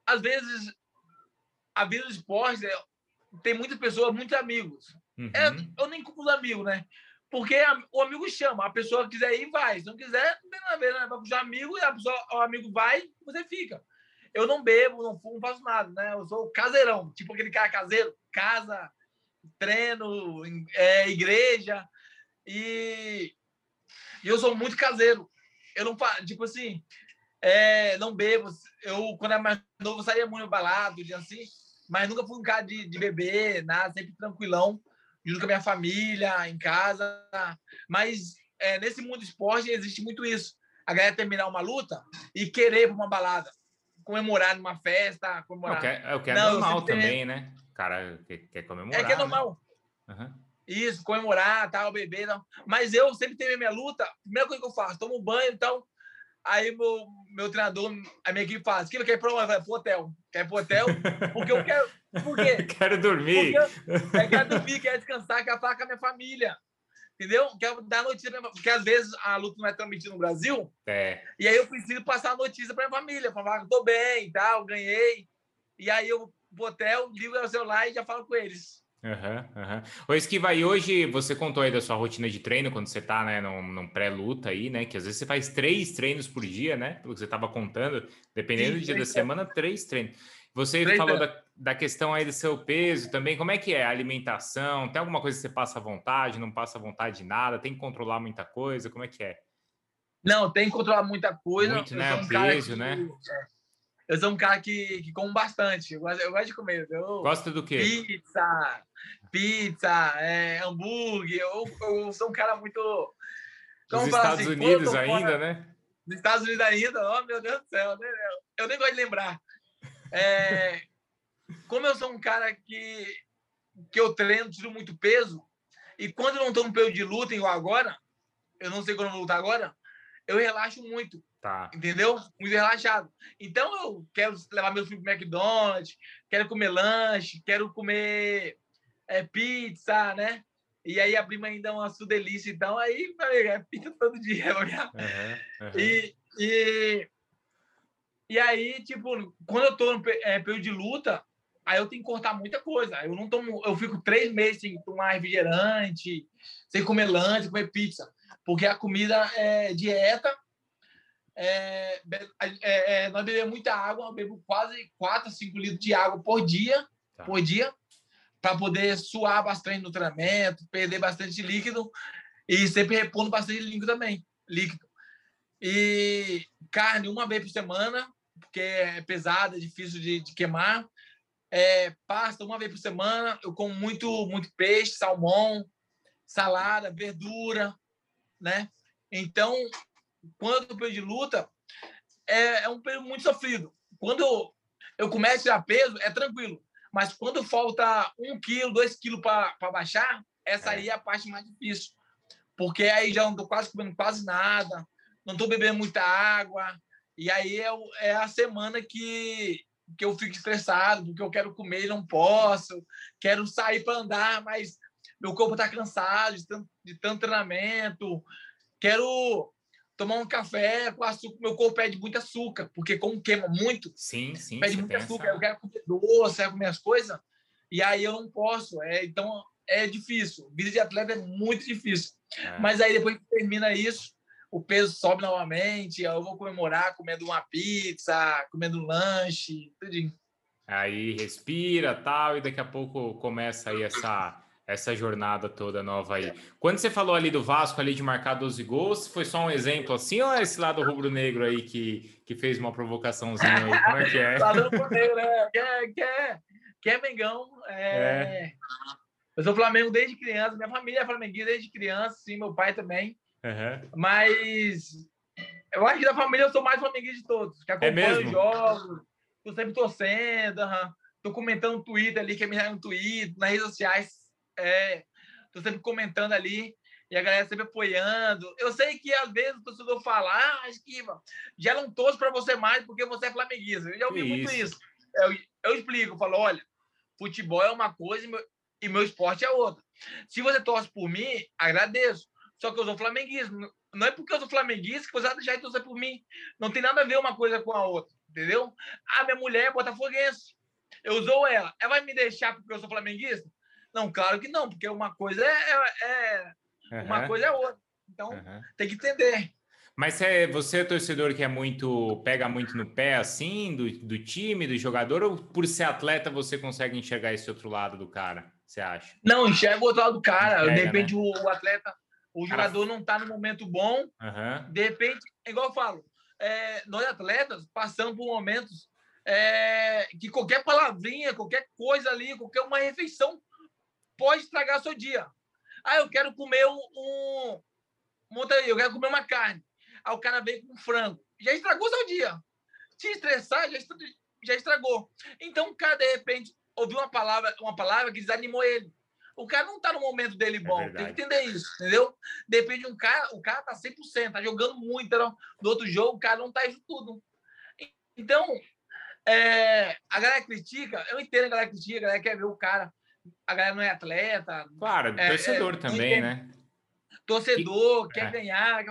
às vezes a vida do esporte é, tem muitas pessoas, muitos amigos. É, uhum. É, eu nem culpo os amigos, né? Porque a, o amigo chama, a pessoa quiser ir, vai. Se não quiser, não tem nada a ver, né? Vai puxar amigo e a pessoa, o amigo vai, você fica. Eu não bebo, não fumo, não faço nada, né? Eu sou caseirão, tipo aquele cara caseiro, casa, treino, é, igreja. E, e eu sou muito caseiro. Eu não faço, tipo assim, é, não bebo. Eu, quando era mais novo, saía muito balado, assim, mas nunca fui um cara de, de beber, nada, sempre tranquilão junto com a minha família, em casa. Mas é, nesse mundo do esporte existe muito isso. A galera terminar uma luta e querer para uma balada, comemorar numa festa, comemorar. É o que é, Não, normal também, né? O cara quer, quer comemorar. É que é né? normal. Né? Uhum. Isso, comemorar, tal, beber, não. Mas eu sempre tenho a minha luta. Primeira coisa que eu faço, tomo um banho, então. Aí meu, meu treinador, a minha equipe faz, que quer ir para onde? Pro hotel. Quer ir pro hotel? Porque eu quero. Por quê? quero dormir. Porque eu, é, quero dormir, quero descansar, quero falar com a minha família. Entendeu? Quero dar notícia Porque às vezes a luta não é transmitida no Brasil. É. E aí eu preciso passar a notícia para minha família, falar que tô bem, tal, ganhei. E aí eu vou pro hotel, ligo o celular e já falo com eles. Uhum, uhum. O Esquiva, e hoje você contou aí da sua rotina de treino quando você tá, né, num, num pré-luta aí, né, que às vezes você faz três treinos por dia, né, pelo que você estava contando, dependendo Sim, do dia da semana, três treinos. Você três falou da, da, questão aí do seu peso também, como é que é a alimentação? Tem alguma coisa que você passa à vontade, não passa à vontade de nada? Tem que controlar muita coisa? Como é que é? Não, tem que controlar muita coisa. Muito, né? Um peso, né? É, eu sou um cara que, que come bastante. Eu gosto, eu gosto de comer. Eu, Gosta do quê? Pizza, pizza, é, hambúrguer. Eu, eu sou um cara muito. Nos Estados assim, Unidos ainda, fora, né? Nos Estados Unidos ainda, oh meu Deus do céu, né? eu nem gosto de lembrar. É, como eu sou um cara que, que eu treino, tiro muito peso, e quando eu não estou no período de luta, igual agora, eu não sei quando eu vou lutar agora, eu relaxo muito. Tá. Entendeu? Muito relaxado. Então eu quero levar meus filhos pro McDonald's, quero comer lanche, quero comer é, pizza, né? E aí abrimos ainda uma sudelícia, então aí é pizza todo dia. Uhum, uhum. E, e, e aí, tipo, quando eu tô no é, período de luta, aí eu tenho que cortar muita coisa. Eu não tomo, eu fico três meses sem tomar refrigerante, sem comer lanche, comer pizza, porque a comida é dieta é, é, é, nós bebemos muita água, eu bebo quase 4 a 5 litros de água por dia, tá. por dia, para poder suar bastante no treinamento, perder bastante líquido e sempre repondo bastante líquido também, líquido. E carne uma vez por semana, porque é pesada, é difícil de, de queimar. É, pasta uma vez por semana, eu como muito, muito peixe, salmão, salada, verdura, né? Então, quando o período de luta, é, é um período muito sofrido. Quando eu começo a peso, é tranquilo. Mas quando falta um quilo, dois quilos para baixar, essa é. aí é a parte mais difícil. Porque aí já não estou quase comendo quase nada, não estou bebendo muita água. E aí é, é a semana que, que eu fico estressado, porque eu quero comer e não posso, quero sair para andar, mas meu corpo está cansado de tanto, de tanto treinamento, quero tomar um café com açúcar, meu corpo pede muito açúcar, porque como queima muito, sim, sim, pede muito açúcar, essa... eu quero comer doce, quero comer as coisas, e aí eu não posso, é, então é difícil, vida de atleta é muito difícil, é. mas aí depois que termina isso, o peso sobe novamente, eu vou comemorar comendo uma pizza, comendo um lanche, tudinho. Aí respira, tal, e daqui a pouco começa aí essa essa jornada toda nova aí. Quando você falou ali do Vasco ali de marcar 12 gols, foi só um exemplo assim ou é esse lado rubro-negro aí que, que fez uma provocaçãozinha aí? Como é que é? lado rubro-negro, né? Quer, quer, quer Mengão. É... é. Eu sou Flamengo desde criança, minha família é flamenguista desde criança, sim, meu pai também. Uhum. Mas eu acho que da família eu sou mais flamenguista de todos, que é acompanha é os jogos, tô sempre torcendo, uhum. tô comentando no Twitter ali, que é me no Twitter, nas redes sociais, é, tô sempre comentando ali e a galera sempre apoiando. Eu sei que às vezes o torcedor fala, ah, Esquiva, já não torço para você mais porque você é flamenguista. Eu já ouvi isso. muito isso. Eu, eu explico, eu falo, olha, futebol é uma coisa e meu esporte é outra. Se você torce por mim, agradeço. Só que eu sou flamenguista. Não é porque eu sou flamenguista que você vai deixar de torcer por mim. Não tem nada a ver uma coisa com a outra, entendeu? Ah, minha mulher é botafoguense. Eu usou ela. Ela vai me deixar porque eu sou flamenguista? Não, claro que não, porque uma coisa é, é, é uma coisa é outra. Então, uhum. tem que entender. Mas é, você é torcedor que é muito pega muito no pé assim do, do time, do jogador, ou por ser atleta você consegue enxergar esse outro lado do cara? Você acha? Não, enxerga o outro lado do cara. Enxerga, de repente né? o, o, atleta, o jogador não está no momento bom. Uhum. De repente, igual eu falo, é, nós atletas passamos por momentos é, que qualquer palavrinha, qualquer coisa ali, qualquer uma refeição pode estragar seu dia. Ah, eu quero comer um, um eu quero comer uma carne. Aí o cara vem com frango. Já estragou seu dia. Se estressar, já, já estragou. Então, o cara, de repente, ouviu uma palavra, uma palavra que desanimou ele. O cara não tá no momento dele é bom, é tem que entender isso, entendeu? Depende de um cara, o cara tá 100%, tá jogando muito, não, no outro jogo o cara não tá isso tudo. Então, é, a galera critica, eu entendo a galera critica, a galera quer ver o cara, a galera não é atleta. Claro, é, torcedor é, também, né? Torcedor, que, quer é. ganhar,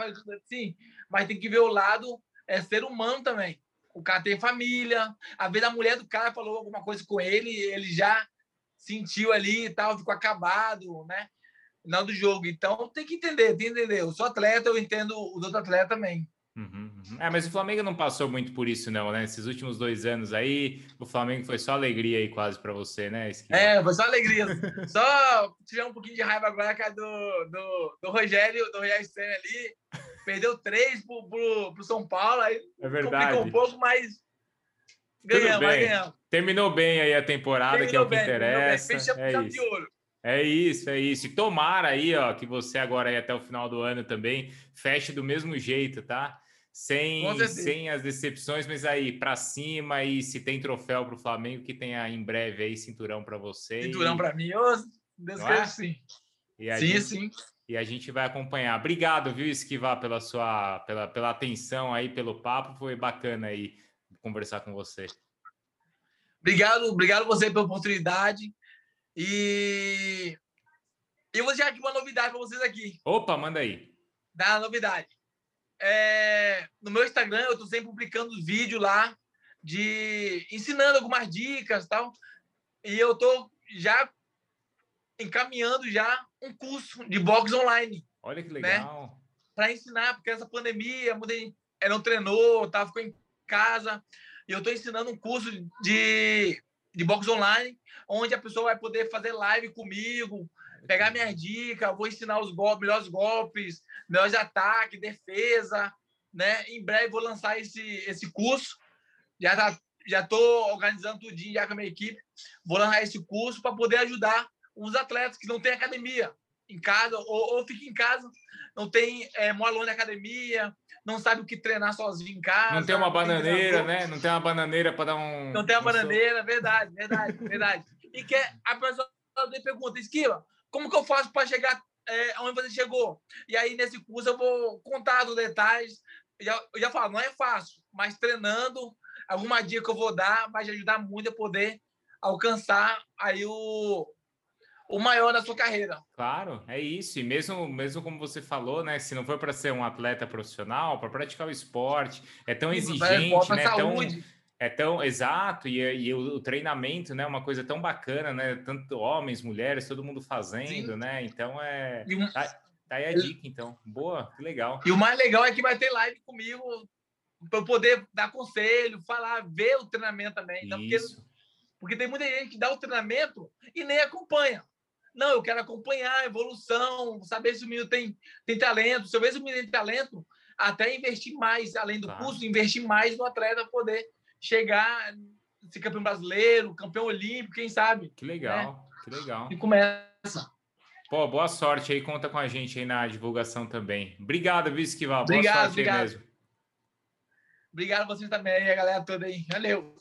sim, mas tem que ver o lado é ser humano também o cara tem família. Às vezes a mulher do cara falou alguma coisa com ele, ele já sentiu ali e tal, ficou acabado, né? No final do jogo. Então tem que entender, tem que entender. Eu sou atleta, eu entendo os outros atletas também. Uhum, uhum. É, mas o Flamengo não passou muito por isso, não, né? Esses últimos dois anos aí, o Flamengo foi só alegria aí quase para você, né? É, foi só alegria. só tiver um pouquinho de raiva agora é do, do, do Rogério, do Rogério Senna ali, Perdeu três pro, pro, pro São Paulo, aí é verdade. complicou um pouco, mas ganhamos, mas ganhamos. Terminou bem aí a temporada, terminou que é o que bem, interessa. É isso. É isso, é isso. E tomara aí, ó, que você agora aí até o final do ano também feche do mesmo jeito, tá? Sem, sem as decepções, mas aí para cima e se tem troféu para o Flamengo, que tenha em breve aí cinturão para você. Cinturão e... para mim, Deus queira é? sim. sim, gente... sim e a gente vai acompanhar. Obrigado, viu, Esquivar, pela sua pela, pela atenção aí, pelo papo. Foi bacana aí conversar com você. Obrigado, obrigado você pela oportunidade. E eu vou deixar aqui uma novidade para vocês aqui. Opa, manda aí. Dá novidade. É, no meu Instagram eu estou sempre publicando vídeos lá de ensinando algumas dicas tal. E eu estou já encaminhando já um curso de boxe online. Olha que né? legal. Né? Para ensinar, porque essa pandemia, mudei, não treinou, tá, ficou em casa. E eu estou ensinando um curso de, de boxe online, onde a pessoa vai poder fazer live comigo, pegar minhas dicas, vou ensinar os golpes, melhores golpes, melhores ataques, defesa, né? Em breve vou lançar esse, esse curso. Já tá, já estou organizando tudo já com a minha equipe. Vou lançar esse curso para poder ajudar os atletas que não têm academia em casa, ou, ou fica em casa, não tem, é, mora longe da academia, não sabe o que treinar sozinho em casa. Não tem uma bananeira, né? Não tem uma bananeira para dar um. Não tem uma um bananeira, verdade, verdade, verdade. E que a pessoa me pergunta, Esquiva, como que eu faço para chegar é, onde você chegou? E aí, nesse curso, eu vou contar os detalhes. Eu já, eu já falo, não é fácil, mas treinando, alguma dica que eu vou dar vai te ajudar muito a poder alcançar aí o, o maior da sua carreira. Claro, é isso. E mesmo, mesmo como você falou, né? Se não for para ser um atleta profissional, para praticar o esporte, é tão exigente, né? Tão, é tão exato e, e o, o, treinamento, né? Uma coisa tão bacana, né? Tanto homens, mulheres, todo mundo fazendo, Sim. né? Então é. Um... Tá, tá, aí a dica, então. Boa, que legal. E o mais legal é que vai ter live comigo para eu poder dar conselho, falar, ver o treinamento também. Então, porque, porque tem muita gente que dá o treinamento e nem acompanha. Não, eu quero acompanhar a evolução, saber se o menino tem, tem talento. Se eu vejo o menino tem talento, até investir mais, além do claro. curso, investir mais no atleta poder chegar, ser campeão brasileiro, campeão olímpico, quem sabe. Que legal, né? que legal. E começa. Pô, boa sorte aí, conta com a gente aí na divulgação também. Obrigado, viu, Esquival? Boa obrigado, sorte obrigado. aí mesmo. Obrigado a vocês também, a galera toda aí. Valeu.